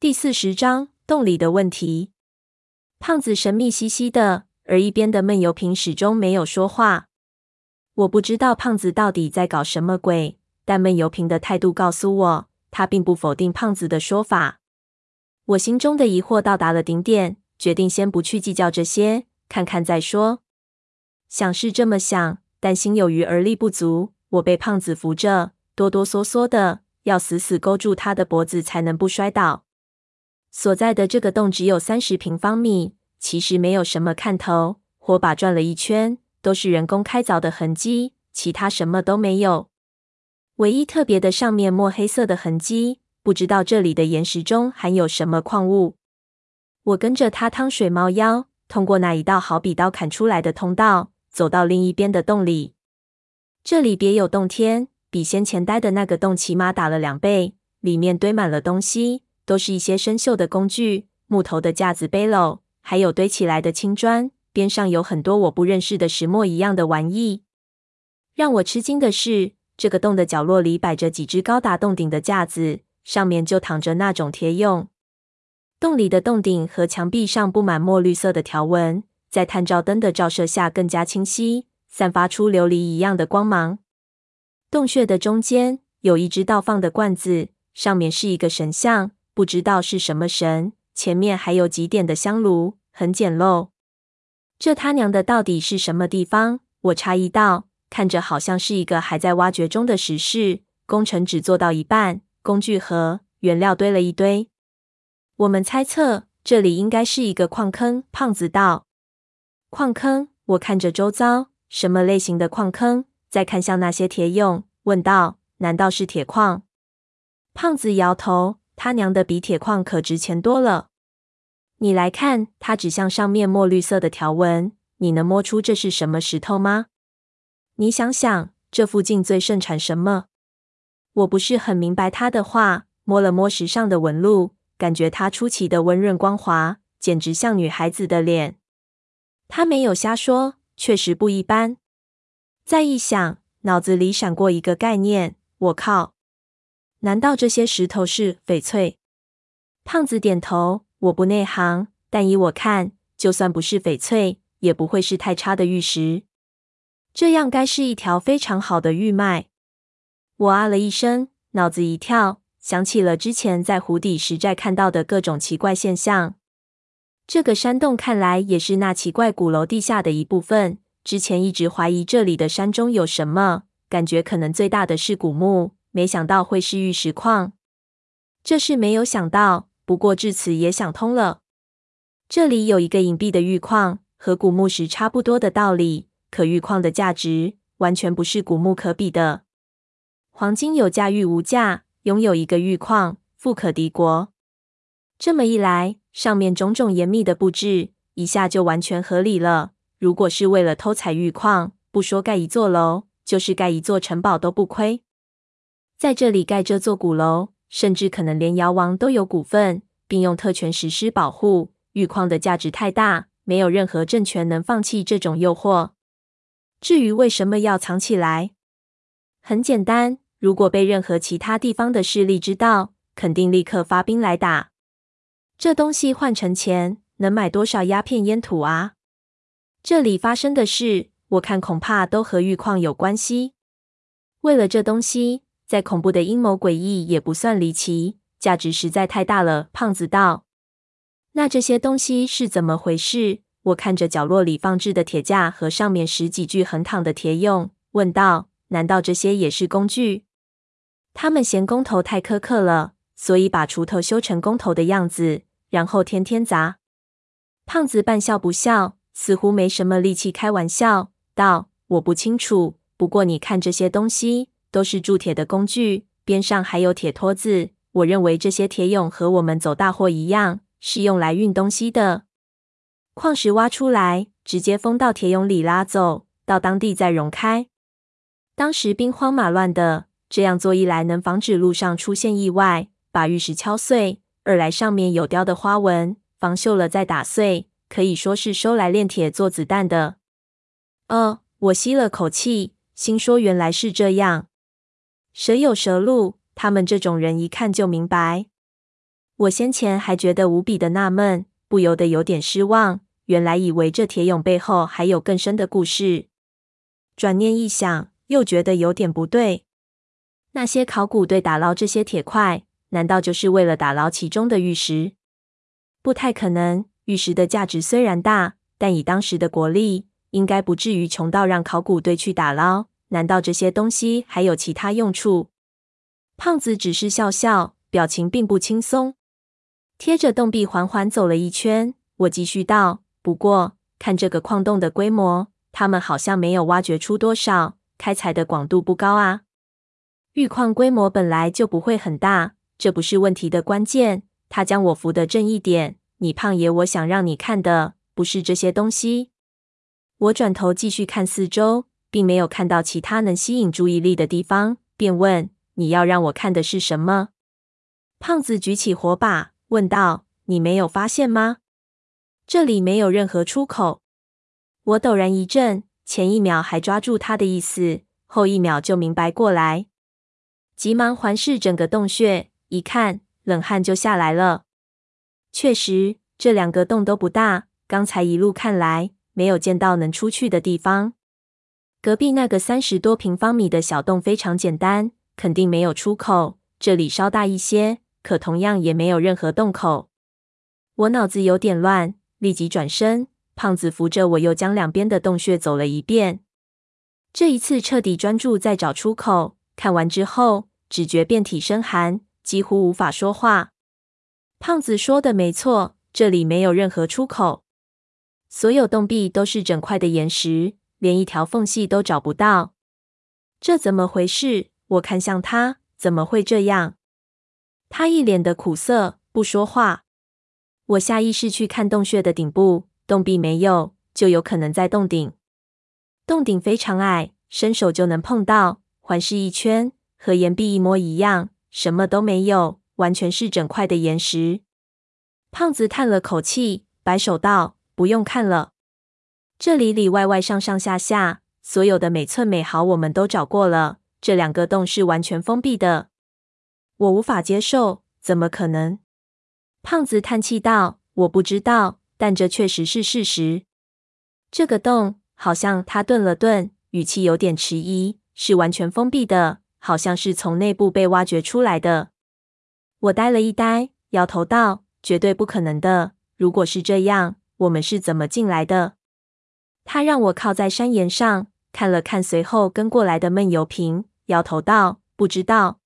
第四十章洞里的问题。胖子神秘兮兮的，而一边的闷油瓶始终没有说话。我不知道胖子到底在搞什么鬼，但闷油瓶的态度告诉我，他并不否定胖子的说法。我心中的疑惑到达了顶点，决定先不去计较这些，看看再说。想是这么想，但心有余而力不足。我被胖子扶着，哆哆嗦嗦的，要死死勾住他的脖子才能不摔倒。所在的这个洞只有三十平方米，其实没有什么看头。火把转了一圈，都是人工开凿的痕迹，其他什么都没有。唯一特别的，上面墨黑色的痕迹，不知道这里的岩石中含有什么矿物。我跟着他趟水猫腰，通过那一道好比刀砍出来的通道，走到另一边的洞里。这里别有洞天，比先前待的那个洞起码大了两倍，里面堆满了东西。都是一些生锈的工具，木头的架子、背篓，还有堆起来的青砖。边上有很多我不认识的石墨一样的玩意。让我吃惊的是，这个洞的角落里摆着几只高达洞顶的架子，上面就躺着那种铁俑。洞里的洞顶和墙壁上布满墨绿色的条纹，在探照灯的照射下更加清晰，散发出琉璃一样的光芒。洞穴的中间有一只倒放的罐子，上面是一个神像。不知道是什么神，前面还有几点的香炉，很简陋。这他娘的到底是什么地方？我诧异道，看着好像是一个还在挖掘中的石室，工程只做到一半，工具盒、原料堆了一堆。我们猜测这里应该是一个矿坑。胖子道：“矿坑？”我看着周遭，什么类型的矿坑？再看向那些铁俑，问道：“难道是铁矿？”胖子摇头。他娘的，比铁矿可值钱多了！你来看，他指向上面墨绿色的条纹，你能摸出这是什么石头吗？你想想，这附近最盛产什么？我不是很明白他的话，摸了摸石上的纹路，感觉它出奇的温润光滑，简直像女孩子的脸。他没有瞎说，确实不一般。再一想，脑子里闪过一个概念，我靠！难道这些石头是翡翠？胖子点头。我不内行，但依我看，就算不是翡翠，也不会是太差的玉石。这样该是一条非常好的玉脉。我啊了一声，脑子一跳，想起了之前在湖底石寨看到的各种奇怪现象。这个山洞看来也是那奇怪古楼地下的一部分。之前一直怀疑这里的山中有什么，感觉可能最大的是古墓。没想到会是玉石矿，这是没有想到。不过至此也想通了，这里有一个隐蔽的玉矿，和古墓石差不多的道理。可玉矿的价值完全不是古墓可比的。黄金有价，玉无价。拥有一个玉矿，富可敌国。这么一来，上面种种严密的布置，一下就完全合理了。如果是为了偷采玉矿，不说盖一座楼，就是盖一座城堡都不亏。在这里盖这座古楼，甚至可能连瑶王都有股份，并用特权实施保护。玉矿的价值太大，没有任何政权能放弃这种诱惑。至于为什么要藏起来，很简单，如果被任何其他地方的势力知道，肯定立刻发兵来打。这东西换成钱，能买多少鸦片烟土啊？这里发生的事，我看恐怕都和玉矿有关系。为了这东西。再恐怖的阴谋诡异也不算离奇，价值实在太大了。胖子道：“那这些东西是怎么回事？”我看着角落里放置的铁架和上面十几具横躺的铁俑，问道：“难道这些也是工具？”他们嫌工头太苛刻了，所以把锄头修成工头的样子，然后天天砸。胖子半笑不笑，似乎没什么力气开玩笑，道：“我不清楚，不过你看这些东西。”都是铸铁的工具，边上还有铁托子。我认为这些铁俑和我们走大货一样，是用来运东西的。矿石挖出来，直接封到铁俑里拉走，到当地再熔开。当时兵荒马乱的，这样做一来能防止路上出现意外，把玉石敲碎；二来上面有雕的花纹，防锈了再打碎，可以说是收来炼铁做子弹的。呃，我吸了口气，心说原来是这样。蛇有蛇路，他们这种人一看就明白。我先前还觉得无比的纳闷，不由得有点失望。原来以为这铁蛹背后还有更深的故事。转念一想，又觉得有点不对。那些考古队打捞这些铁块，难道就是为了打捞其中的玉石？不太可能。玉石的价值虽然大，但以当时的国力，应该不至于穷到让考古队去打捞。难道这些东西还有其他用处？胖子只是笑笑，表情并不轻松。贴着洞壁缓缓走了一圈，我继续道：“不过，看这个矿洞的规模，他们好像没有挖掘出多少，开采的广度不高啊。玉矿规模本来就不会很大，这不是问题的关键。”他将我扶得正一点。你胖爷，我想让你看的不是这些东西。我转头继续看四周，并没有看到其他能吸引注意力的地方，便问：“你要让我看的是什么？”胖子举起火把，问道：“你没有发现吗？这里没有任何出口。”我陡然一震，前一秒还抓住他的意思，后一秒就明白过来，急忙环视整个洞穴，一看，冷汗就下来了。确实，这两个洞都不大。刚才一路看来，没有见到能出去的地方。隔壁那个三十多平方米的小洞非常简单，肯定没有出口。这里稍大一些，可同样也没有任何洞口。我脑子有点乱，立即转身。胖子扶着我，又将两边的洞穴走了一遍。这一次彻底专注在找出口。看完之后，只觉遍体生寒，几乎无法说话。胖子说的没错，这里没有任何出口，所有洞壁都是整块的岩石，连一条缝隙都找不到。这怎么回事？我看向他，怎么会这样？他一脸的苦涩，不说话。我下意识去看洞穴的顶部，洞壁没有，就有可能在洞顶。洞顶非常矮，伸手就能碰到。环视一圈，和岩壁一模一样，什么都没有。完全是整块的岩石。胖子叹了口气，摆手道：“不用看了，这里里外外上上下下，所有的每寸每毫我们都找过了。这两个洞是完全封闭的。”我无法接受，怎么可能？胖子叹气道：“我不知道，但这确实是事实。这个洞好像……”他顿了顿，语气有点迟疑，是完全封闭的，好像是从内部被挖掘出来的。我呆了一呆，摇头道：“绝对不可能的。如果是这样，我们是怎么进来的？”他让我靠在山岩上，看了看随后跟过来的闷油瓶，摇头道：“不知道。”